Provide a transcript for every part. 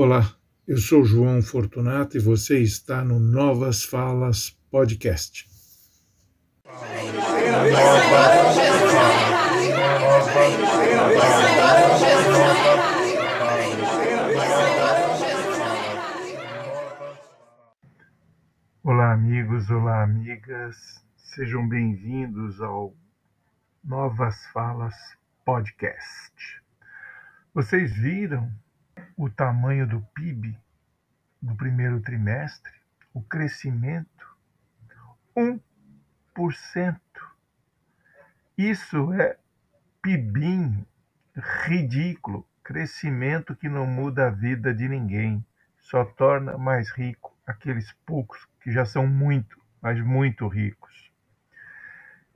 Olá, eu sou João Fortunato e você está no Novas Falas Podcast. Olá, amigos, olá, amigas, sejam bem-vindos ao Novas Falas Podcast. Vocês viram o tamanho do PIB no primeiro trimestre, o crescimento, 1%. Isso é PIBinho, ridículo, crescimento que não muda a vida de ninguém, só torna mais rico aqueles poucos que já são muito, mas muito ricos.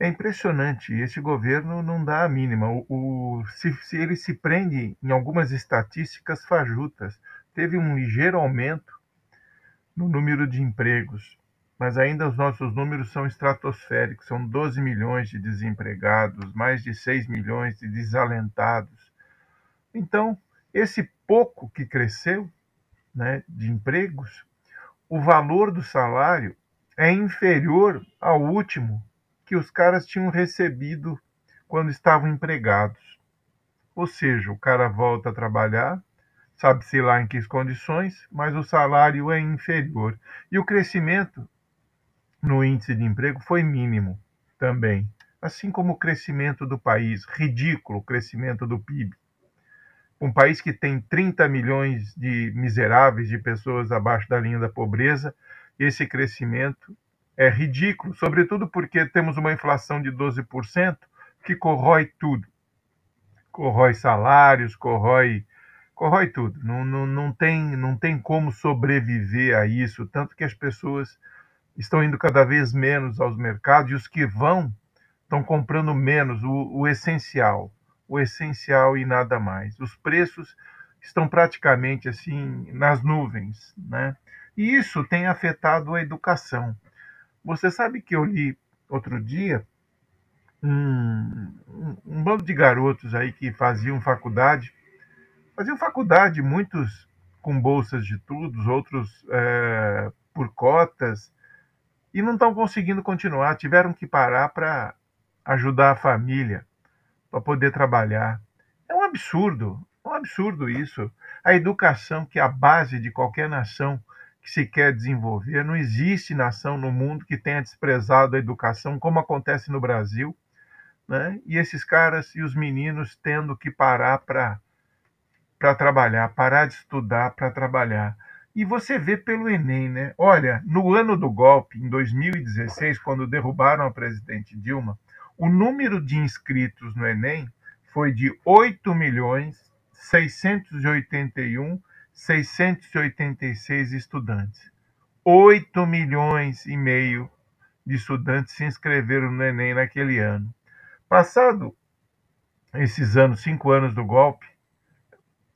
É impressionante, esse governo não dá a mínima. O, o se, se, ele se prende em algumas estatísticas fajutas. Teve um ligeiro aumento no número de empregos, mas ainda os nossos números são estratosféricos. São 12 milhões de desempregados, mais de 6 milhões de desalentados. Então, esse pouco que cresceu né, de empregos, o valor do salário é inferior ao último que os caras tinham recebido quando estavam empregados. Ou seja, o cara volta a trabalhar, sabe-se lá em que condições, mas o salário é inferior. E o crescimento no índice de emprego foi mínimo também, assim como o crescimento do país, ridículo o crescimento do PIB. Um país que tem 30 milhões de miseráveis, de pessoas abaixo da linha da pobreza, esse crescimento é ridículo, sobretudo porque temos uma inflação de 12% que corrói tudo. Corrói salários, corrói, corrói tudo. Não, não, não, tem, não tem como sobreviver a isso, tanto que as pessoas estão indo cada vez menos aos mercados e os que vão estão comprando menos o, o essencial, o essencial e nada mais. Os preços estão praticamente assim nas nuvens, né? E isso tem afetado a educação. Você sabe que eu li outro dia um, um, bando de garotos aí que faziam faculdade, faziam faculdade, muitos com bolsas de estudos, outros é, por cotas, e não estão conseguindo continuar, tiveram que parar para ajudar a família, para poder trabalhar. É um absurdo, é um absurdo isso. A educação, que é a base de qualquer nação, que se quer desenvolver. Não existe nação no mundo que tenha desprezado a educação, como acontece no Brasil. Né? E esses caras e os meninos tendo que parar para trabalhar, parar de estudar para trabalhar. E você vê pelo Enem, né? Olha, no ano do golpe, em 2016, quando derrubaram a presidente Dilma, o número de inscritos no Enem foi de 8 milhões 681 686 estudantes. 8 milhões e meio de estudantes se inscreveram no Enem naquele ano. Passado esses anos, cinco anos do golpe,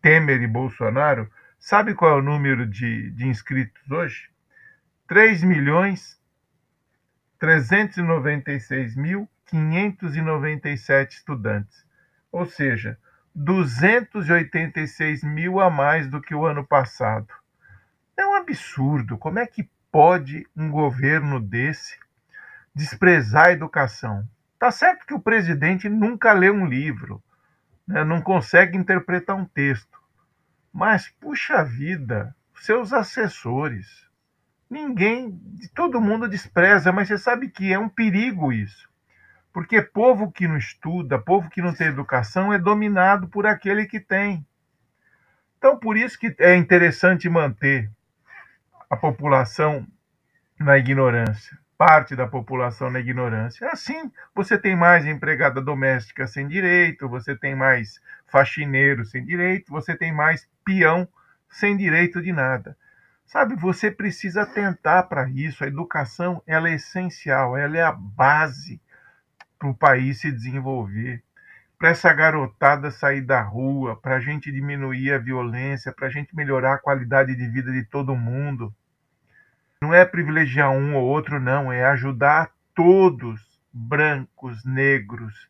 Temer e Bolsonaro, sabe qual é o número de, de inscritos hoje? 3 milhões 396 mil 597 estudantes. Ou seja, 286 mil a mais do que o ano passado. É um absurdo. Como é que pode um governo desse desprezar a educação? Tá certo que o presidente nunca lê um livro, né? não consegue interpretar um texto. Mas, puxa vida, seus assessores, ninguém, todo mundo despreza, mas você sabe que é um perigo isso. Porque povo que não estuda, povo que não tem educação, é dominado por aquele que tem. Então, por isso que é interessante manter a população na ignorância, parte da população na ignorância. Assim, você tem mais empregada doméstica sem direito, você tem mais faxineiro sem direito, você tem mais peão sem direito de nada. Sabe, você precisa atentar para isso. A educação, ela é essencial, ela é a base para o país se desenvolver, para essa garotada sair da rua, para a gente diminuir a violência, para a gente melhorar a qualidade de vida de todo mundo. Não é privilegiar um ou outro, não, é ajudar todos, brancos, negros,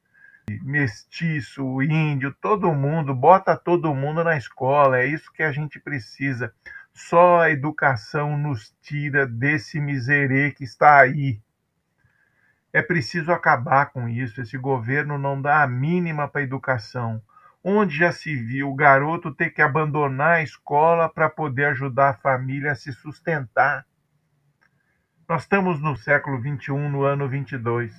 mestiço, índio, todo mundo, bota todo mundo na escola, é isso que a gente precisa. Só a educação nos tira desse miserê que está aí. É preciso acabar com isso. Esse governo não dá a mínima para a educação. Onde já se viu o garoto ter que abandonar a escola para poder ajudar a família a se sustentar? Nós estamos no século XXI, no ano 22.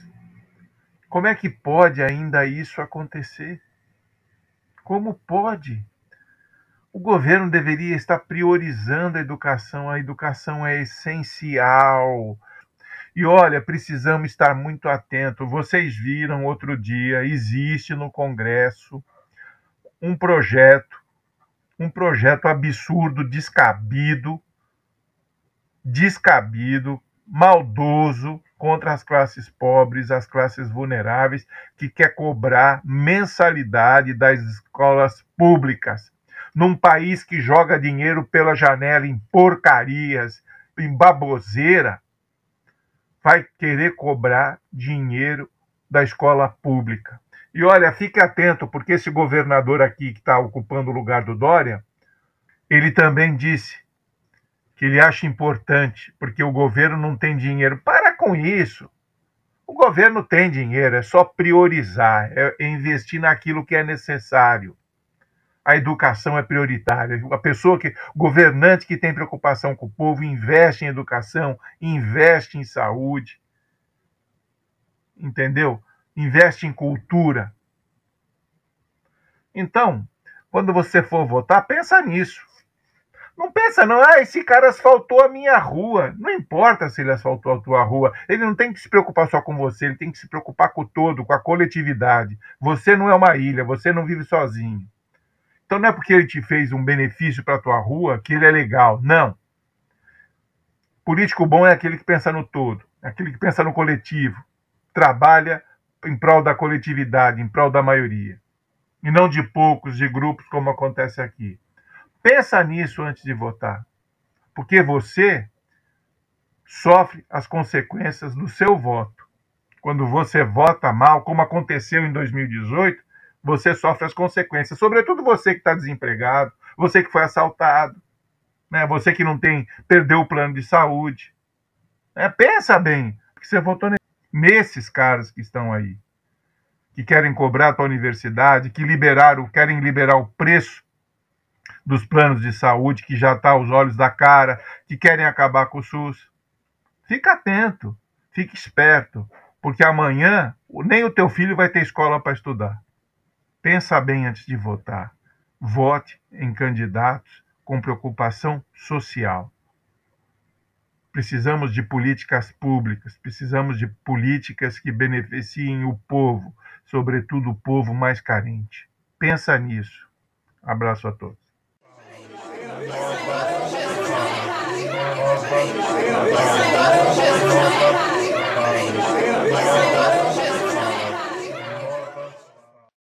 Como é que pode ainda isso acontecer? Como pode? O governo deveria estar priorizando a educação. A educação é essencial. E olha, precisamos estar muito atentos. Vocês viram outro dia, existe no Congresso um projeto, um projeto absurdo, descabido, descabido, maldoso contra as classes pobres, as classes vulneráveis, que quer cobrar mensalidade das escolas públicas. Num país que joga dinheiro pela janela em porcarias, em baboseira, vai querer cobrar dinheiro da escola pública. E olha, fique atento, porque esse governador aqui que está ocupando o lugar do Dória, ele também disse que ele acha importante, porque o governo não tem dinheiro. Para com isso. O governo tem dinheiro, é só priorizar, é investir naquilo que é necessário. A educação é prioritária. A pessoa que, governante que tem preocupação com o povo, investe em educação, investe em saúde. Entendeu? Investe em cultura. Então, quando você for votar, pensa nisso. Não pensa, não, ah, esse cara asfaltou a minha rua. Não importa se ele asfaltou a tua rua. Ele não tem que se preocupar só com você, ele tem que se preocupar com o todo, com a coletividade. Você não é uma ilha, você não vive sozinho. Então não é porque ele te fez um benefício para a tua rua que ele é legal. Não. Político bom é aquele que pensa no todo, é aquele que pensa no coletivo, trabalha em prol da coletividade, em prol da maioria. E não de poucos, de grupos, como acontece aqui. Pensa nisso antes de votar. Porque você sofre as consequências do seu voto. Quando você vota mal, como aconteceu em 2018, você sofre as consequências. Sobretudo você que está desempregado, você que foi assaltado, né? você que não tem, perdeu o plano de saúde. É, pensa bem, que você votou nesses caras que estão aí, que querem cobrar a tua universidade, que liberaram, querem liberar o preço dos planos de saúde que já está aos olhos da cara, que querem acabar com o SUS. Fica atento, fique esperto, porque amanhã nem o teu filho vai ter escola para estudar. Pensa bem antes de votar. Vote em candidatos com preocupação social. Precisamos de políticas públicas, precisamos de políticas que beneficiem o povo, sobretudo o povo mais carente. Pensa nisso. Abraço a todos.